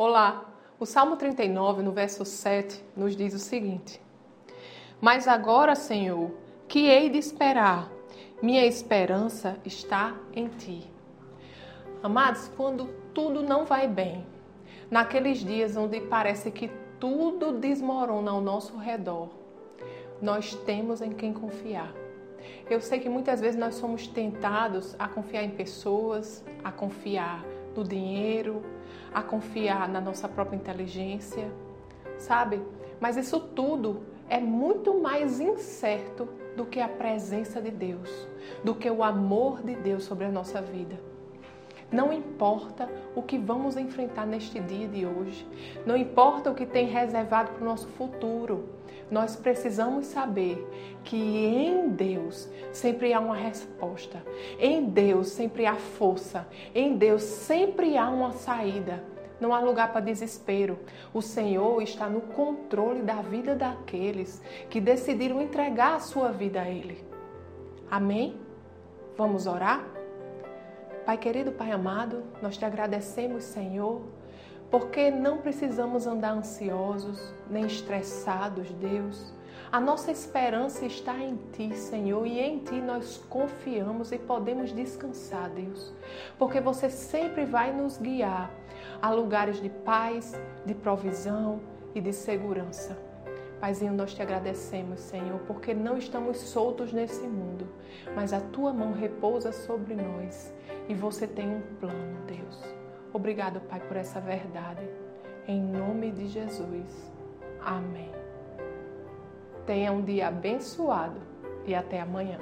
Olá! O Salmo 39, no verso 7, nos diz o seguinte: Mas agora, Senhor, que hei de esperar? Minha esperança está em ti. Amados, quando tudo não vai bem, naqueles dias onde parece que tudo desmorona ao nosso redor, nós temos em quem confiar. Eu sei que muitas vezes nós somos tentados a confiar em pessoas, a confiar no dinheiro, a confiar na nossa própria inteligência, sabe? Mas isso tudo é muito mais incerto do que a presença de Deus, do que o amor de Deus sobre a nossa vida. Não importa o que vamos enfrentar neste dia de hoje, não importa o que tem reservado para o nosso futuro, nós precisamos saber que em Deus sempre há uma resposta, em Deus sempre há força, em Deus sempre há uma saída. Não há lugar para desespero. O Senhor está no controle da vida daqueles que decidiram entregar a sua vida a Ele. Amém? Vamos orar? Pai querido, Pai amado, nós te agradecemos, Senhor, porque não precisamos andar ansiosos nem estressados, Deus. A nossa esperança está em Ti, Senhor, e em Ti nós confiamos e podemos descansar, Deus, porque você sempre vai nos guiar a lugares de paz, de provisão e de segurança. Paizinho, nós te agradecemos, Senhor, porque não estamos soltos nesse mundo, mas a tua mão repousa sobre nós e você tem um plano, Deus. Obrigado, Pai, por essa verdade. Em nome de Jesus. Amém. Tenha um dia abençoado e até amanhã.